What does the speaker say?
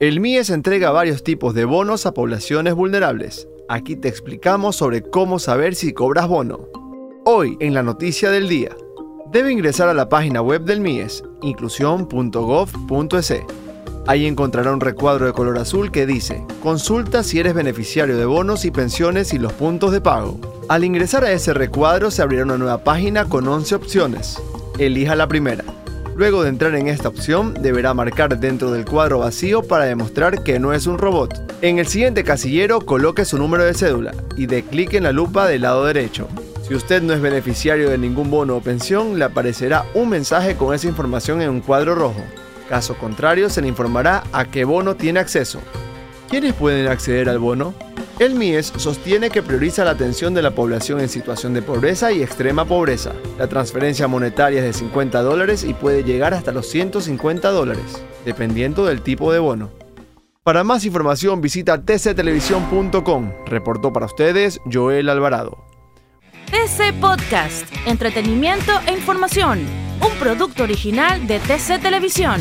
El MIES entrega varios tipos de bonos a poblaciones vulnerables. Aquí te explicamos sobre cómo saber si cobras bono. Hoy, en la noticia del día, debe ingresar a la página web del MIES, inclusión.gov.es. Ahí encontrará un recuadro de color azul que dice, consulta si eres beneficiario de bonos y pensiones y los puntos de pago. Al ingresar a ese recuadro se abrirá una nueva página con 11 opciones. Elija la primera. Luego de entrar en esta opción, deberá marcar dentro del cuadro vacío para demostrar que no es un robot. En el siguiente casillero, coloque su número de cédula y dé clic en la lupa del lado derecho. Si usted no es beneficiario de ningún bono o pensión, le aparecerá un mensaje con esa información en un cuadro rojo. Caso contrario, se le informará a qué bono tiene acceso. ¿Quiénes pueden acceder al bono? El MIES sostiene que prioriza la atención de la población en situación de pobreza y extrema pobreza. La transferencia monetaria es de 50 dólares y puede llegar hasta los 150 dólares, dependiendo del tipo de bono. Para más información visita tctelevisión.com. Reportó para ustedes Joel Alvarado. TC Podcast, entretenimiento e información, un producto original de TC Televisión.